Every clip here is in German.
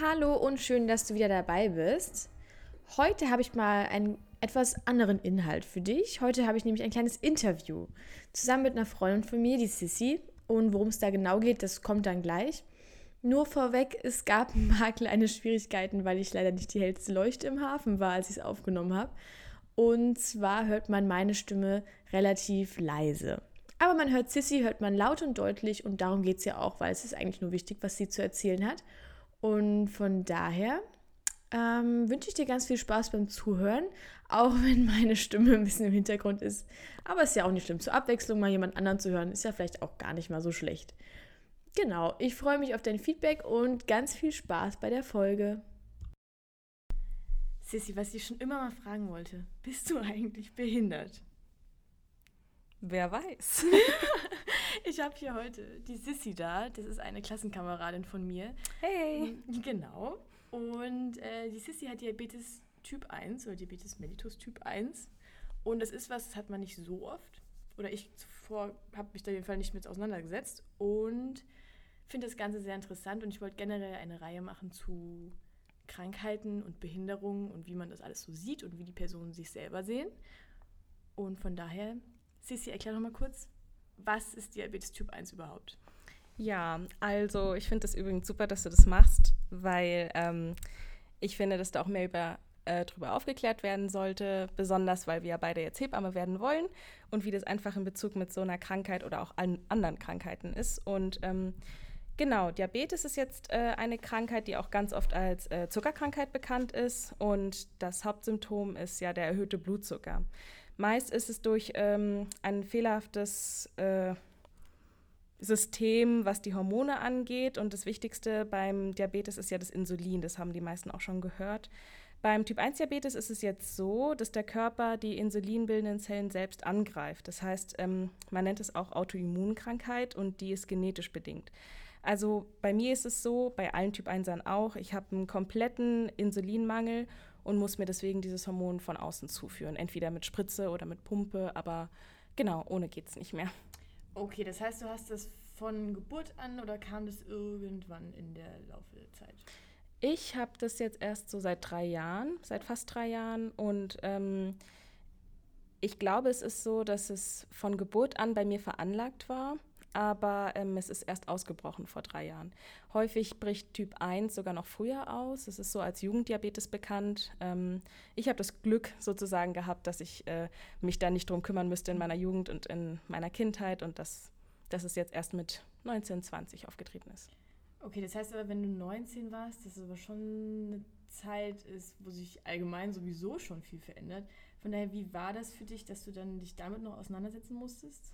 Hallo und schön, dass du wieder dabei bist. Heute habe ich mal einen etwas anderen Inhalt für dich. Heute habe ich nämlich ein kleines Interview zusammen mit einer Freundin von mir, die Sissy. Und worum es da genau geht, das kommt dann gleich. Nur vorweg, es gab ein paar kleine Schwierigkeiten, weil ich leider nicht die hellste Leuchte im Hafen war, als ich es aufgenommen habe. Und zwar hört man meine Stimme relativ leise. Aber man hört Sissy, hört man laut und deutlich und darum geht es ja auch, weil es ist eigentlich nur wichtig, was sie zu erzählen hat. Und von daher ähm, wünsche ich dir ganz viel Spaß beim Zuhören, auch wenn meine Stimme ein bisschen im Hintergrund ist. Aber ist ja auch nicht schlimm. Zur Abwechslung mal jemand anderen zu hören, ist ja vielleicht auch gar nicht mal so schlecht. Genau, ich freue mich auf dein Feedback und ganz viel Spaß bei der Folge. Sissy, was ich schon immer mal fragen wollte, bist du eigentlich behindert? Wer weiß. ich habe hier heute die Sissy da. Das ist eine Klassenkameradin von mir. Hey. Genau. Und äh, die Sissy hat Diabetes Typ 1 oder Diabetes mellitus Typ 1. Und das ist was, das hat man nicht so oft. Oder ich zuvor habe mich da jeden Fall nicht mit auseinandergesetzt. Und finde das Ganze sehr interessant. Und ich wollte generell eine Reihe machen zu Krankheiten und Behinderungen und wie man das alles so sieht und wie die Personen sich selber sehen. Und von daher Sissi, erklär noch mal kurz, was ist Diabetes Typ 1 überhaupt? Ja, also ich finde es übrigens super, dass du das machst, weil ähm, ich finde, dass da auch mehr über, äh, darüber aufgeklärt werden sollte, besonders weil wir ja beide jetzt Hebamme werden wollen und wie das einfach in Bezug mit so einer Krankheit oder auch allen anderen Krankheiten ist. Und ähm, genau, Diabetes ist jetzt äh, eine Krankheit, die auch ganz oft als äh, Zuckerkrankheit bekannt ist und das Hauptsymptom ist ja der erhöhte Blutzucker. Meist ist es durch ähm, ein fehlerhaftes äh, System, was die Hormone angeht. Und das Wichtigste beim Diabetes ist ja das Insulin. Das haben die meisten auch schon gehört. Beim Typ-1-Diabetes ist es jetzt so, dass der Körper die insulinbildenden Zellen selbst angreift. Das heißt, ähm, man nennt es auch Autoimmunkrankheit und die ist genetisch bedingt. Also bei mir ist es so, bei allen Typ-1ern auch, ich habe einen kompletten Insulinmangel und muss mir deswegen dieses Hormon von außen zuführen. Entweder mit Spritze oder mit Pumpe, aber genau, ohne geht es nicht mehr. Okay, das heißt, du hast das von Geburt an oder kam das irgendwann in der Laufe der Zeit? Ich habe das jetzt erst so seit drei Jahren, seit fast drei Jahren und ähm, ich glaube, es ist so, dass es von Geburt an bei mir veranlagt war aber ähm, es ist erst ausgebrochen vor drei Jahren. Häufig bricht Typ 1 sogar noch früher aus. Es ist so als Jugenddiabetes bekannt. Ähm, ich habe das Glück sozusagen gehabt, dass ich äh, mich da nicht drum kümmern müsste in meiner Jugend und in meiner Kindheit und dass, dass es jetzt erst mit 19, 20 aufgetreten ist. Okay, das heißt aber, wenn du 19 warst, dass es aber schon eine Zeit ist, wo sich allgemein sowieso schon viel verändert. Von daher, wie war das für dich, dass du dann dich damit noch auseinandersetzen musstest?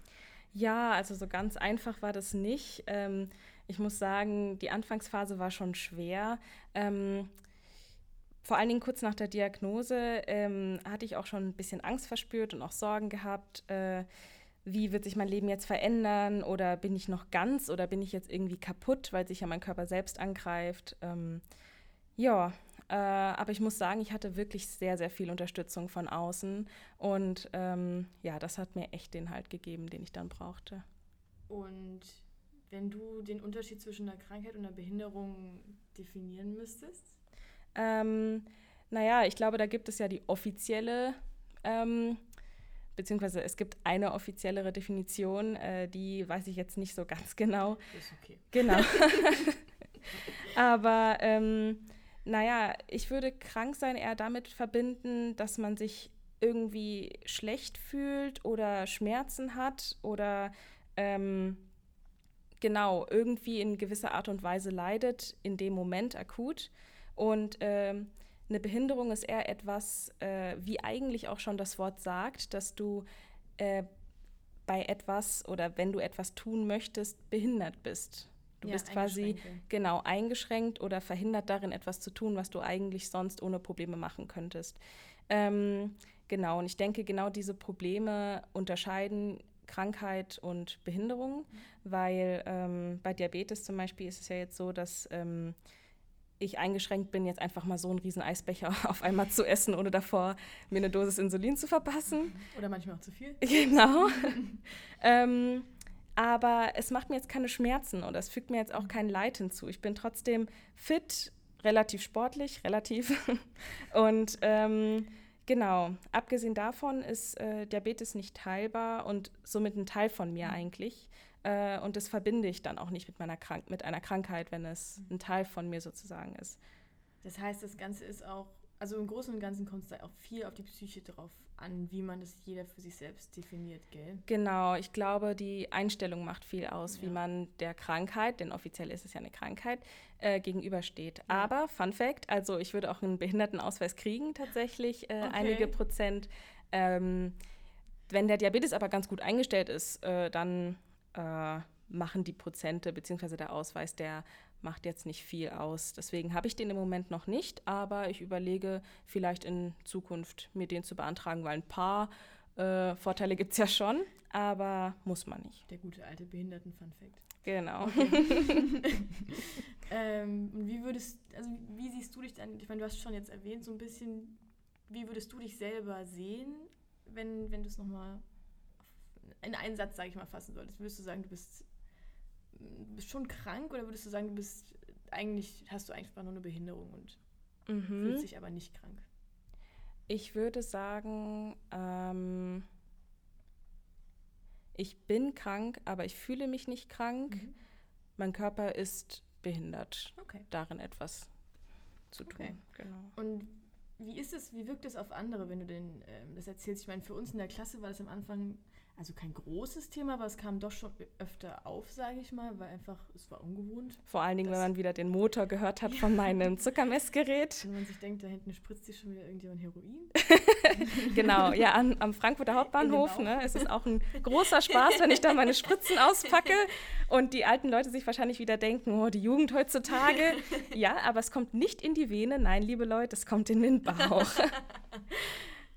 Ja, also so ganz einfach war das nicht. Ähm, ich muss sagen, die Anfangsphase war schon schwer. Ähm, vor allen Dingen kurz nach der Diagnose ähm, hatte ich auch schon ein bisschen Angst verspürt und auch Sorgen gehabt. Äh, wie wird sich mein Leben jetzt verändern? Oder bin ich noch ganz oder bin ich jetzt irgendwie kaputt, weil sich ja mein Körper selbst angreift? Ähm, ja, äh, aber ich muss sagen, ich hatte wirklich sehr, sehr viel Unterstützung von außen. Und ähm, ja, das hat mir echt den Halt gegeben, den ich dann brauchte. Und wenn du den Unterschied zwischen einer Krankheit und einer Behinderung definieren müsstest? Ähm, naja, ich glaube, da gibt es ja die offizielle, ähm, beziehungsweise es gibt eine offiziellere Definition, äh, die weiß ich jetzt nicht so ganz genau. Ist okay. Genau. Aber ähm, naja, ich würde krank sein eher damit verbinden, dass man sich irgendwie schlecht fühlt oder Schmerzen hat oder ähm, genau irgendwie in gewisser Art und Weise leidet, in dem Moment akut. Und ähm, eine Behinderung ist eher etwas, äh, wie eigentlich auch schon das Wort sagt, dass du äh, bei etwas oder wenn du etwas tun möchtest, behindert bist. Du ja, bist quasi genau eingeschränkt oder verhindert darin, etwas zu tun, was du eigentlich sonst ohne Probleme machen könntest. Ähm, genau, und ich denke, genau diese Probleme unterscheiden Krankheit und Behinderung, mhm. weil ähm, bei Diabetes zum Beispiel ist es ja jetzt so, dass ähm, ich eingeschränkt bin, jetzt einfach mal so einen riesen Eisbecher auf einmal zu essen, ohne davor mir eine Dosis Insulin zu verpassen. Oder manchmal auch zu viel. Genau. ähm, aber es macht mir jetzt keine Schmerzen oder es fügt mir jetzt auch kein Leid hinzu. Ich bin trotzdem fit relativ sportlich, relativ. und ähm, genau, abgesehen davon ist äh, Diabetes nicht teilbar und somit ein Teil von mir mhm. eigentlich. Äh, und das verbinde ich dann auch nicht mit, meiner Krank mit einer Krankheit, wenn es mhm. ein Teil von mir sozusagen ist. Das heißt, das Ganze ist auch, also im Großen und Ganzen kommt es da auch viel auf die Psyche drauf an, wie man das jeder für sich selbst definiert, gell? Genau, ich glaube, die Einstellung macht viel aus, ja. wie man der Krankheit, denn offiziell ist es ja eine Krankheit, äh, gegenübersteht. Ja. Aber, Fun Fact, also ich würde auch einen Behindertenausweis kriegen tatsächlich, äh, okay. einige Prozent. Ähm, wenn der Diabetes aber ganz gut eingestellt ist, äh, dann äh, machen die Prozente bzw. der Ausweis, der macht jetzt nicht viel aus. Deswegen habe ich den im Moment noch nicht, aber ich überlege vielleicht in Zukunft mir den zu beantragen, weil ein paar äh, Vorteile gibt es ja schon, aber muss man nicht. Der gute alte Behinderten-Fun-Fact. Genau. Okay. ähm, wie würdest, also wie siehst du dich dann, ich meine, du hast schon jetzt erwähnt, so ein bisschen, wie würdest du dich selber sehen, wenn, wenn du es nochmal in einen Satz, sage ich mal, fassen solltest? Würdest du sagen, du bist, bist schon krank oder würdest du sagen, du bist eigentlich, hast du einfach nur eine Behinderung und mhm. fühlst dich aber nicht krank? Ich würde sagen, ähm, ich bin krank, aber ich fühle mich nicht krank. Mhm. Mein Körper ist behindert. Okay. Darin etwas zu tun. Okay. Genau. Und wie ist es, wie wirkt es auf andere, wenn du denn ähm, das erzählst? Ich meine, für uns in der Klasse war das am Anfang also kein großes Thema, aber es kam doch schon öfter auf, sage ich mal, weil einfach, es war ungewohnt. Vor allen Dingen, wenn man wieder den Motor gehört hat ja. von meinem Zuckermessgerät. Wenn man sich denkt, da hinten spritzt sich schon wieder irgendjemand Heroin. genau, ja, an, am Frankfurter Hauptbahnhof ne, es ist auch ein großer Spaß, wenn ich da meine Spritzen auspacke und die alten Leute sich wahrscheinlich wieder denken, oh, die Jugend heutzutage. Ja, aber es kommt nicht in die Vene, nein, liebe Leute, es kommt in den Bauch.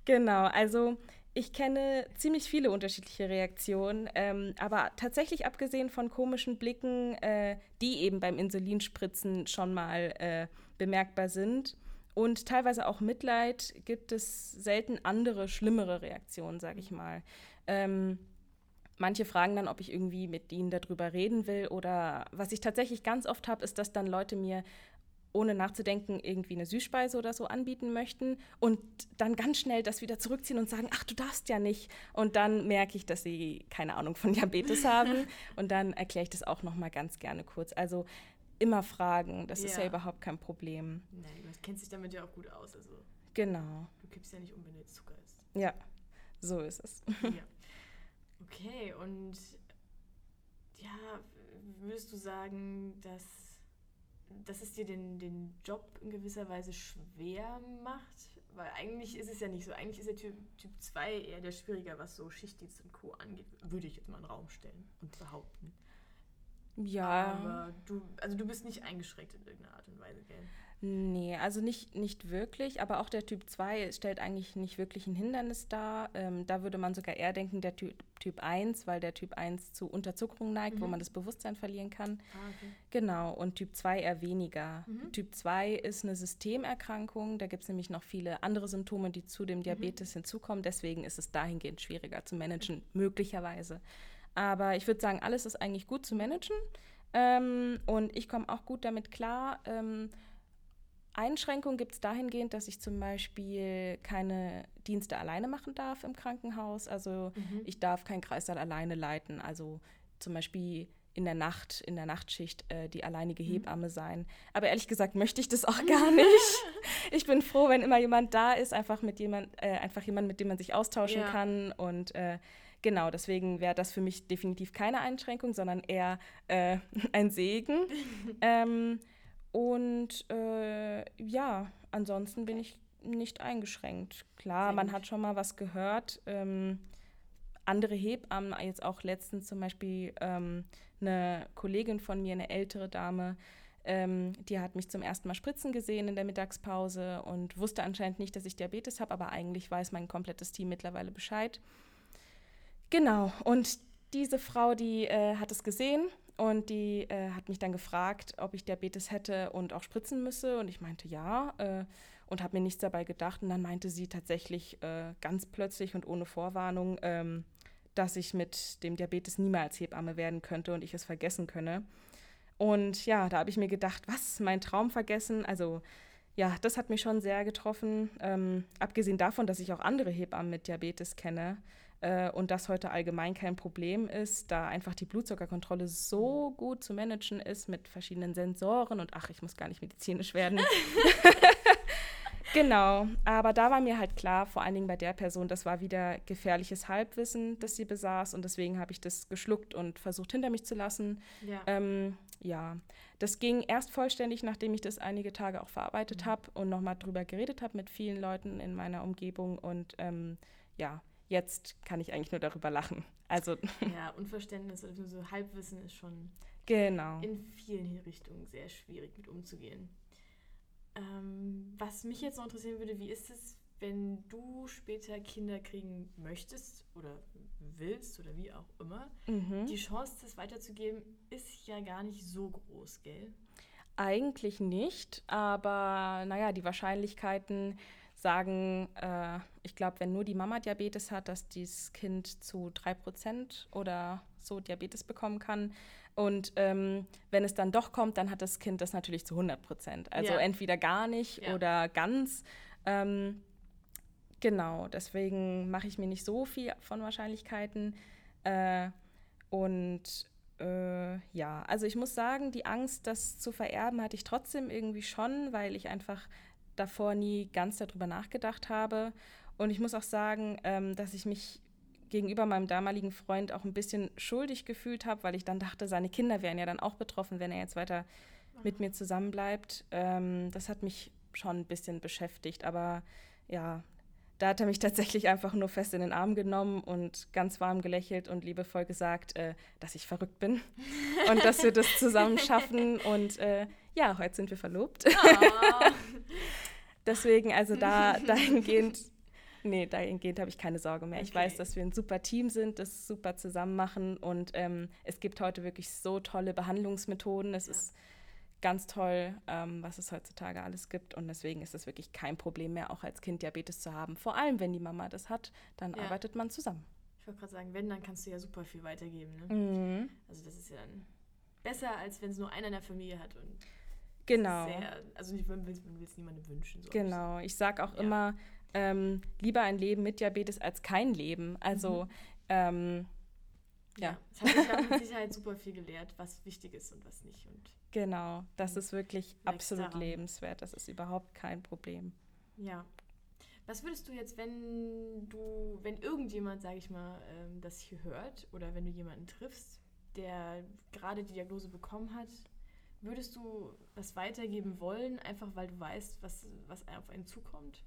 genau, also ich kenne ziemlich viele unterschiedliche Reaktionen, ähm, aber tatsächlich abgesehen von komischen Blicken, äh, die eben beim Insulinspritzen schon mal äh, bemerkbar sind und teilweise auch Mitleid, gibt es selten andere, schlimmere Reaktionen, sage ich mal. Ähm, manche fragen dann, ob ich irgendwie mit ihnen darüber reden will oder was ich tatsächlich ganz oft habe, ist, dass dann Leute mir ohne nachzudenken irgendwie eine Süßspeise oder so anbieten möchten und dann ganz schnell das wieder zurückziehen und sagen, ach, du darfst ja nicht. Und dann merke ich, dass sie keine Ahnung von Diabetes haben und dann erkläre ich das auch noch mal ganz gerne kurz. Also immer fragen, das ja. ist ja überhaupt kein Problem. Nein, du kennst dich damit ja auch gut aus. Also genau. Du kippst ja nicht um, wenn du jetzt Zucker isst. Ja, so ist es. Ja. Okay, und ja, würdest du sagen, dass dass es dir den, den Job in gewisser Weise schwer macht? Weil eigentlich ist es ja nicht so. Eigentlich ist der Typ, typ 2 eher der schwieriger, was so Schichtdienst und Co. angeht, würde ich jetzt mal in den Raum stellen und behaupten. Ja. Aber du, also du bist nicht eingeschränkt in irgendeiner Art und Weise, gell? Nee, also nicht, nicht wirklich, aber auch der Typ 2 stellt eigentlich nicht wirklich ein Hindernis dar. Ähm, da würde man sogar eher denken, der Typ, typ 1, weil der Typ 1 zu Unterzuckerung neigt, mhm. wo man das Bewusstsein verlieren kann. Ah, okay. Genau, und Typ 2 eher weniger. Mhm. Typ 2 ist eine Systemerkrankung, da gibt es nämlich noch viele andere Symptome, die zu dem mhm. Diabetes mhm. hinzukommen. Deswegen ist es dahingehend schwieriger zu managen, möglicherweise. Aber ich würde sagen, alles ist eigentlich gut zu managen. Ähm, und ich komme auch gut damit klar. Ähm, Einschränkungen gibt es dahingehend, dass ich zum Beispiel keine Dienste alleine machen darf im Krankenhaus. Also mhm. ich darf keinen Kreißsaal alleine leiten. Also zum Beispiel in der Nacht, in der Nachtschicht äh, die alleinige mhm. Hebamme sein. Aber ehrlich gesagt möchte ich das auch gar nicht. ich bin froh, wenn immer jemand da ist, einfach mit jemand, äh, einfach jemand, mit dem man sich austauschen ja. kann. Und äh, genau, deswegen wäre das für mich definitiv keine Einschränkung, sondern eher äh, ein Segen. ähm, und äh, ja, ansonsten bin ich nicht eingeschränkt. Klar, man hat schon mal was gehört. Ähm, andere Hebammen, jetzt auch letztens zum Beispiel ähm, eine Kollegin von mir, eine ältere Dame, ähm, die hat mich zum ersten Mal spritzen gesehen in der Mittagspause und wusste anscheinend nicht, dass ich Diabetes habe, aber eigentlich weiß mein komplettes Team mittlerweile Bescheid. Genau, und diese Frau, die äh, hat es gesehen und die äh, hat mich dann gefragt, ob ich Diabetes hätte und auch spritzen müsse. Und ich meinte ja äh, und habe mir nichts dabei gedacht. Und dann meinte sie tatsächlich äh, ganz plötzlich und ohne Vorwarnung, ähm, dass ich mit dem Diabetes niemals Hebamme werden könnte und ich es vergessen könne. Und ja, da habe ich mir gedacht, was, mein Traum vergessen? Also ja, das hat mich schon sehr getroffen. Ähm, abgesehen davon, dass ich auch andere Hebammen mit Diabetes kenne äh, und das heute allgemein kein Problem ist, da einfach die Blutzuckerkontrolle so gut zu managen ist mit verschiedenen Sensoren und ach, ich muss gar nicht medizinisch werden. Genau, aber da war mir halt klar, vor allen Dingen bei der Person, das war wieder gefährliches Halbwissen, das sie besaß und deswegen habe ich das geschluckt und versucht hinter mich zu lassen. Ja. Ähm, ja, das ging erst vollständig, nachdem ich das einige Tage auch verarbeitet mhm. habe und nochmal drüber geredet habe mit vielen Leuten in meiner Umgebung und ähm, ja, jetzt kann ich eigentlich nur darüber lachen. Also ja, Unverständnis oder so Halbwissen ist schon genau. in vielen Richtungen sehr schwierig mit umzugehen. Ähm, was mich jetzt noch interessieren würde, wie ist es, wenn du später Kinder kriegen möchtest oder willst oder wie auch immer, mhm. die Chance, das weiterzugeben, ist ja gar nicht so groß, gell? Eigentlich nicht, aber naja, die Wahrscheinlichkeiten sagen, äh, ich glaube, wenn nur die Mama Diabetes hat, dass dieses Kind zu 3% oder so Diabetes bekommen kann. Und ähm, wenn es dann doch kommt, dann hat das Kind das natürlich zu 100 Prozent. Also ja. entweder gar nicht ja. oder ganz. Ähm, genau, deswegen mache ich mir nicht so viel von Wahrscheinlichkeiten. Äh, und äh, ja, also ich muss sagen, die Angst, das zu vererben, hatte ich trotzdem irgendwie schon, weil ich einfach davor nie ganz darüber nachgedacht habe. Und ich muss auch sagen, ähm, dass ich mich gegenüber meinem damaligen Freund auch ein bisschen schuldig gefühlt habe, weil ich dann dachte, seine Kinder wären ja dann auch betroffen, wenn er jetzt weiter mit mir zusammenbleibt. Ähm, das hat mich schon ein bisschen beschäftigt, aber ja, da hat er mich tatsächlich einfach nur fest in den Arm genommen und ganz warm gelächelt und liebevoll gesagt, äh, dass ich verrückt bin und dass wir das zusammen schaffen. Und äh, ja, heute sind wir verlobt. Oh. Deswegen, also da dahingehend Nee, dahingehend habe ich keine Sorge mehr. Okay. Ich weiß, dass wir ein super Team sind, das super zusammen machen und ähm, es gibt heute wirklich so tolle Behandlungsmethoden. Es ja. ist ganz toll, ähm, was es heutzutage alles gibt und deswegen ist es wirklich kein Problem mehr, auch als Kind Diabetes zu haben. Vor allem, wenn die Mama das hat, dann ja. arbeitet man zusammen. Ich wollte gerade sagen, wenn, dann kannst du ja super viel weitergeben. Ne? Mhm. Also das ist ja dann besser, als wenn es nur einer in der Familie hat und Genau. Sehr, also man will es niemandem wünschen. So genau. Ich sage auch ja. immer, ähm, lieber ein Leben mit Diabetes als kein Leben. Also, mhm. ähm, ja. Es hat mich auch mit Sicherheit super viel gelehrt, was wichtig ist und was nicht. Und genau, das ist wirklich absolut daran. lebenswert. Das ist überhaupt kein Problem. Ja. Was würdest du jetzt, wenn du, wenn irgendjemand, sage ich mal, ähm, das hier hört oder wenn du jemanden triffst, der gerade die Diagnose bekommen hat, würdest du was weitergeben wollen, einfach weil du weißt, was, was auf einen zukommt?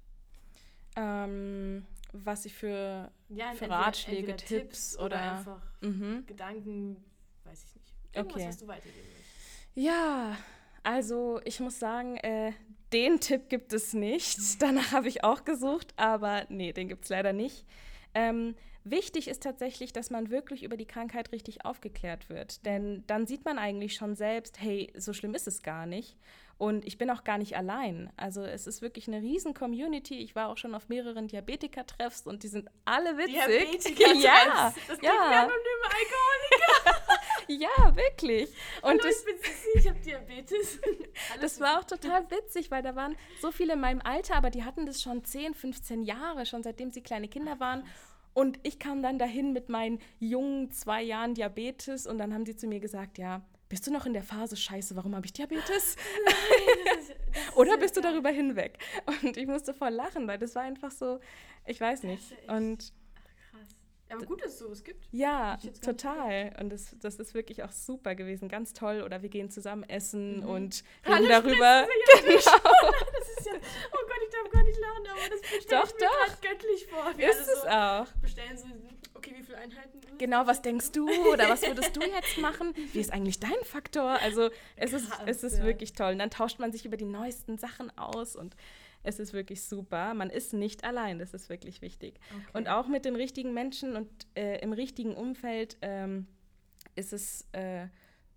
Ähm, was ich für, ja, für entweder, Ratschläge, entweder Tipps, Tipps oder, einfach mhm. Gedanken, weiß ich nicht. Irgendwas, okay. was du weitergeben willst. Ja, also ich muss sagen, äh, den Tipp gibt es nicht. Danach habe ich auch gesucht, aber nee, den gibt es leider nicht. Ähm, wichtig ist tatsächlich, dass man wirklich über die Krankheit richtig aufgeklärt wird. Denn dann sieht man eigentlich schon selbst, hey, so schlimm ist es gar nicht. Und ich bin auch gar nicht allein. Also es ist wirklich eine riesen Community. Ich war auch schon auf mehreren Diabetiker-Treffs und die sind alle witzig. Diabetiker ja, das ja. Alkoholiker. ja, wirklich. Und Hallo, das, ich bin Sissi, ich habe Diabetes. das war auch total witzig, weil da waren so viele in meinem Alter, aber die hatten das schon 10, 15 Jahre, schon seitdem sie kleine Kinder waren. Und ich kam dann dahin mit meinen jungen zwei Jahren Diabetes und dann haben sie zu mir gesagt, ja, bist du noch in der Phase, scheiße, warum habe ich Diabetes? Nein, ist, Oder bist du darüber hinweg? Und ich musste voll lachen, weil das war einfach so, ich weiß nicht. Und aber gut, dass es sowas gibt. Ja, total. Und das, das ist wirklich auch super gewesen. Ganz toll. Oder wir gehen zusammen essen mhm. und reden Alles darüber. Genau. das ist ja, oh Gott, ich darf gar nicht lachen, aber das stelle ich mir doch. göttlich vor. Wir ist es so auch. Bestellen so, okay, wie viele Einheiten? Genau, was denkst du oder was würdest du jetzt machen? Wie ist eigentlich dein Faktor? Also es Krass, ist, es ist ja. wirklich toll. Und dann tauscht man sich über die neuesten Sachen aus und es ist wirklich super. Man ist nicht allein, das ist wirklich wichtig. Okay. Und auch mit den richtigen Menschen und äh, im richtigen Umfeld ähm, ist es äh,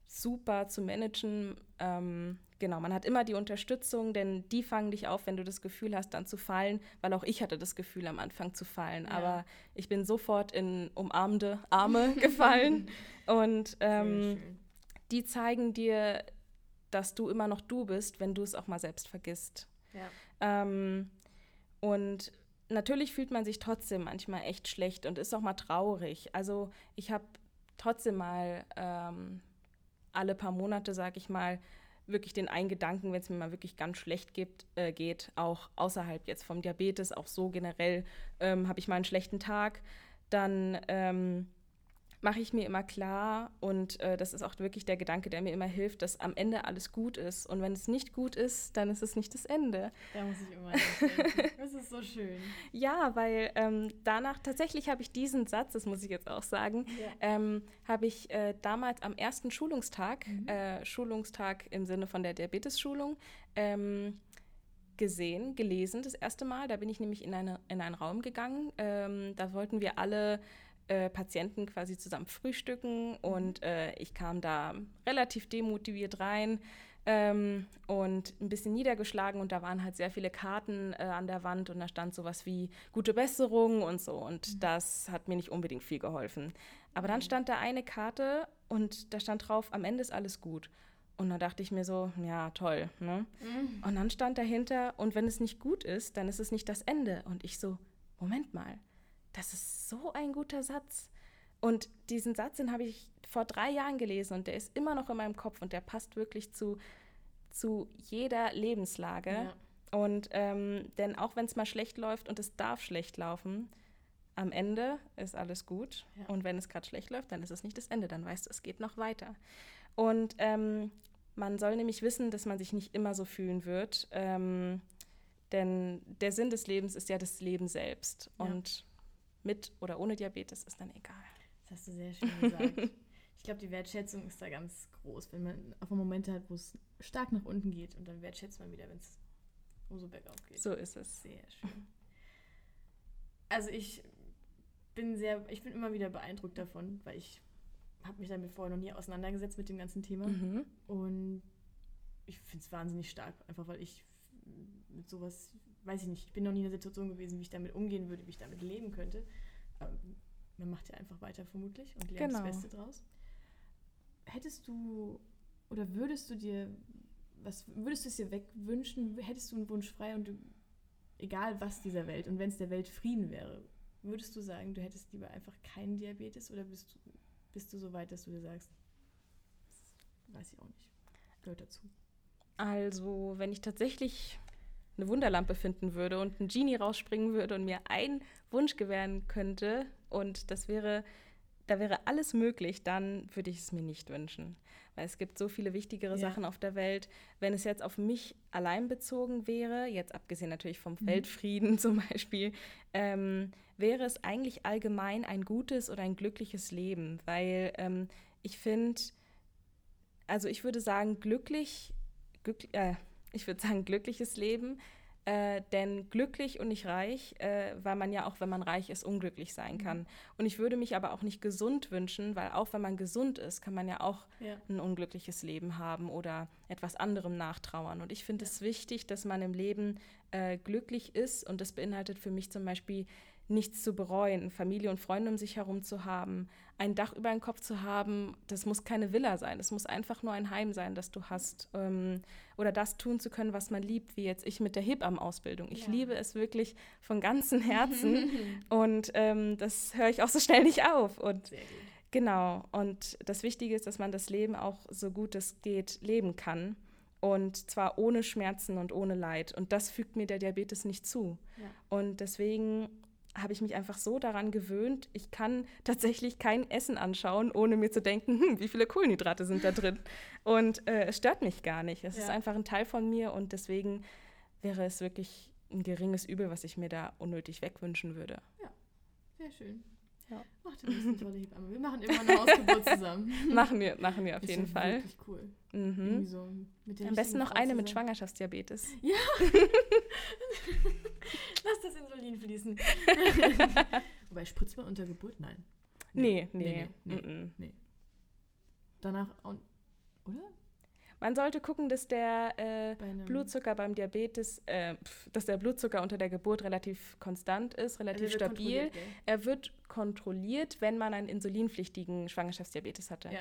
super zu managen. Ähm, genau, man hat immer die Unterstützung, denn die fangen dich auf, wenn du das Gefühl hast, dann zu fallen, weil auch ich hatte das Gefühl am Anfang zu fallen. Ja. Aber ich bin sofort in umarmende Arme gefallen. und ähm, die zeigen dir, dass du immer noch du bist, wenn du es auch mal selbst vergisst. Ja. Ähm, und natürlich fühlt man sich trotzdem manchmal echt schlecht und ist auch mal traurig. Also ich habe trotzdem mal ähm, alle paar Monate, sage ich mal, wirklich den einen Gedanken, wenn es mir mal wirklich ganz schlecht gibt, äh, geht, auch außerhalb jetzt vom Diabetes, auch so generell ähm, habe ich mal einen schlechten Tag, dann ähm, mache ich mir immer klar und äh, das ist auch wirklich der Gedanke, der mir immer hilft, dass am Ende alles gut ist. Und wenn es nicht gut ist, dann ist es nicht das Ende. Da muss ich immer denken. Das ist so schön. Ja, weil ähm, danach tatsächlich habe ich diesen Satz, das muss ich jetzt auch sagen, ja. ähm, habe ich äh, damals am ersten Schulungstag, mhm. äh, Schulungstag im Sinne von der Diabetes-Schulung, ähm, gesehen, gelesen das erste Mal. Da bin ich nämlich in, eine, in einen Raum gegangen. Ähm, da wollten wir alle äh, Patienten quasi zusammen frühstücken und äh, ich kam da relativ demotiviert rein ähm, und ein bisschen niedergeschlagen und da waren halt sehr viele Karten äh, an der Wand und da stand sowas wie gute Besserung und so und mhm. das hat mir nicht unbedingt viel geholfen. Aber dann stand da eine Karte und da stand drauf, am Ende ist alles gut. Und dann dachte ich mir so, ja, toll. Ne? Mhm. Und dann stand dahinter, und wenn es nicht gut ist, dann ist es nicht das Ende. Und ich so, Moment mal, das ist so ein guter Satz. Und diesen Satz, den habe ich vor drei Jahren gelesen und der ist immer noch in meinem Kopf und der passt wirklich zu, zu jeder Lebenslage. Ja. Und ähm, denn auch wenn es mal schlecht läuft und es darf schlecht laufen, am Ende ist alles gut. Ja. Und wenn es gerade schlecht läuft, dann ist es nicht das Ende, dann weißt du, es geht noch weiter. Und ähm, man soll nämlich wissen, dass man sich nicht immer so fühlen wird. Ähm, denn der Sinn des Lebens ist ja das Leben selbst. Ja. Und mit oder ohne Diabetes ist dann egal. Das hast du sehr schön gesagt. ich glaube, die Wertschätzung ist da ganz groß, wenn man auf Momente hat, wo es stark nach unten geht und dann wertschätzt man wieder, wenn es so bergauf geht. So ist es. Sehr schön. Also ich bin sehr, ich bin immer wieder beeindruckt davon, weil ich habe mich damit vorher noch nie auseinandergesetzt mit dem ganzen Thema. Mhm. Und ich finde es wahnsinnig stark, einfach weil ich mit sowas weiß ich nicht, ich bin noch nie in der Situation gewesen, wie ich damit umgehen würde, wie ich damit leben könnte. Aber man macht ja einfach weiter vermutlich und lernt genau. das Beste draus. Hättest du oder würdest du dir, was würdest du es dir wegwünschen, hättest du einen Wunsch frei und du, egal was dieser Welt und wenn es der Welt Frieden wäre, würdest du sagen, du hättest lieber einfach keinen Diabetes oder bist du, bist du so weit, dass du dir sagst, weiß ich auch nicht, gehört dazu? Also, wenn ich tatsächlich eine Wunderlampe finden würde und ein Genie rausspringen würde und mir einen Wunsch gewähren könnte und das wäre, da wäre alles möglich, dann würde ich es mir nicht wünschen. Weil es gibt so viele wichtigere ja. Sachen auf der Welt. Wenn es jetzt auf mich allein bezogen wäre, jetzt abgesehen natürlich vom mhm. Weltfrieden zum Beispiel, ähm, wäre es eigentlich allgemein ein gutes oder ein glückliches Leben. Weil ähm, ich finde, also ich würde sagen, glücklich, glücklich äh, ich würde sagen, glückliches Leben. Äh, denn glücklich und nicht reich, äh, weil man ja auch, wenn man reich ist, unglücklich sein mhm. kann. Und ich würde mich aber auch nicht gesund wünschen, weil auch wenn man gesund ist, kann man ja auch ja. ein unglückliches Leben haben oder etwas anderem nachtrauern. Und ich finde ja. es wichtig, dass man im Leben äh, glücklich ist. Und das beinhaltet für mich zum Beispiel nichts zu bereuen, Familie und Freunde um sich herum zu haben, ein Dach über den Kopf zu haben. Das muss keine Villa sein, das muss einfach nur ein Heim sein, das du hast. Ähm, oder das tun zu können, was man liebt, wie jetzt ich mit der HIPAM-Ausbildung. Ich ja. liebe es wirklich von ganzem Herzen und ähm, das höre ich auch so schnell nicht auf. Und genau, und das Wichtige ist, dass man das Leben auch so gut es geht leben kann. Und zwar ohne Schmerzen und ohne Leid. Und das fügt mir der Diabetes nicht zu. Ja. Und deswegen habe ich mich einfach so daran gewöhnt, ich kann tatsächlich kein Essen anschauen, ohne mir zu denken, hm, wie viele Kohlenhydrate sind da drin. Und äh, es stört mich gar nicht. Es ja. ist einfach ein Teil von mir und deswegen wäre es wirklich ein geringes Übel, was ich mir da unnötig wegwünschen würde. Ja, sehr schön. Ja. Ach, du bist eine tolle Hebamme. Wir machen immer eine Hausgeburt zusammen. machen wir, machen wir auf jeden Fall. Wirklich cool. Mhm. So Am besten noch eine mit Schwangerschaftsdiabetes. Ja. Lass das Insulin fließen. Wobei, spritzt man unter Geburt? Nein. Nee, nee. Nee, nee, nee. nee. Danach, oder? Man sollte gucken, dass der äh, Blutzucker beim Diabetes, äh, dass der Blutzucker unter der Geburt relativ konstant ist, relativ also stabil. Er wird kontrolliert, wenn man einen insulinpflichtigen Schwangerschaftsdiabetes hatte. Ja.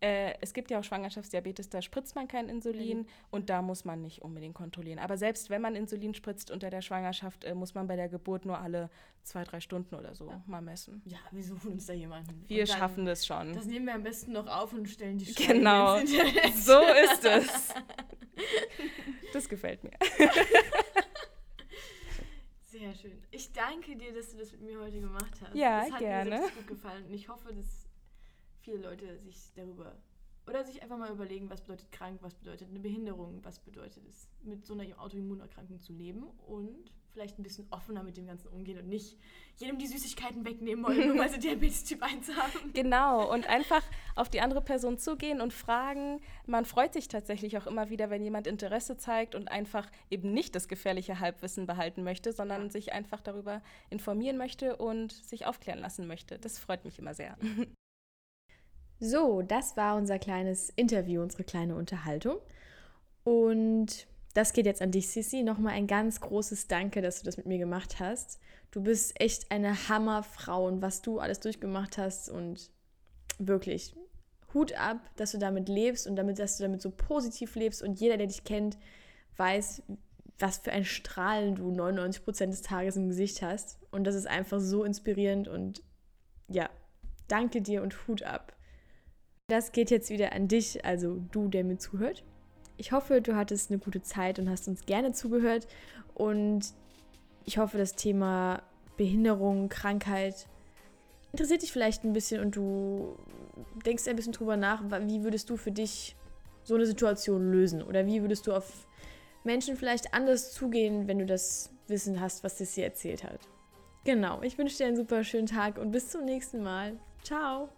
Äh, es gibt ja auch Schwangerschaftsdiabetes, da spritzt man kein Insulin mhm. und da muss man nicht unbedingt kontrollieren. Aber selbst wenn man Insulin spritzt unter der Schwangerschaft, äh, muss man bei der Geburt nur alle zwei, drei Stunden oder so ja. mal messen. Ja, wir suchen uns da jemanden. Wir dann, schaffen das schon. Das nehmen wir am besten noch auf und stellen die Schweine Genau, so ist es. Das gefällt mir. Sehr schön. Ich danke dir, dass du das mit mir heute gemacht hast. Ja, das hat gerne. mir gut gefallen und ich hoffe, dass viele Leute sich darüber oder sich einfach mal überlegen, was bedeutet krank, was bedeutet eine Behinderung, was bedeutet es, mit so einer Autoimmunerkrankung zu leben und vielleicht ein bisschen offener mit dem Ganzen umgehen und nicht jedem die Süßigkeiten wegnehmen wollen, nur weil sie Diabetes Typ 1 haben. Genau, und einfach auf die andere Person zugehen und fragen. Man freut sich tatsächlich auch immer wieder, wenn jemand Interesse zeigt und einfach eben nicht das gefährliche Halbwissen behalten möchte, sondern ja. sich einfach darüber informieren möchte und sich aufklären lassen möchte. Das freut mich immer sehr. So, das war unser kleines Interview, unsere kleine Unterhaltung. Und das geht jetzt an dich, Sissi. Nochmal ein ganz großes Danke, dass du das mit mir gemacht hast. Du bist echt eine Hammerfrau und was du alles durchgemacht hast und wirklich Hut ab, dass du damit lebst und damit, dass du damit so positiv lebst und jeder, der dich kennt, weiß, was für ein Strahlen du 99 Prozent des Tages im Gesicht hast. Und das ist einfach so inspirierend und ja, danke dir und Hut ab. Das geht jetzt wieder an dich, also du, der mir zuhört. Ich hoffe, du hattest eine gute Zeit und hast uns gerne zugehört. Und ich hoffe, das Thema Behinderung, Krankheit interessiert dich vielleicht ein bisschen und du denkst ein bisschen drüber nach, wie würdest du für dich so eine Situation lösen? Oder wie würdest du auf Menschen vielleicht anders zugehen, wenn du das Wissen hast, was das hier erzählt hat? Genau, ich wünsche dir einen super schönen Tag und bis zum nächsten Mal. Ciao!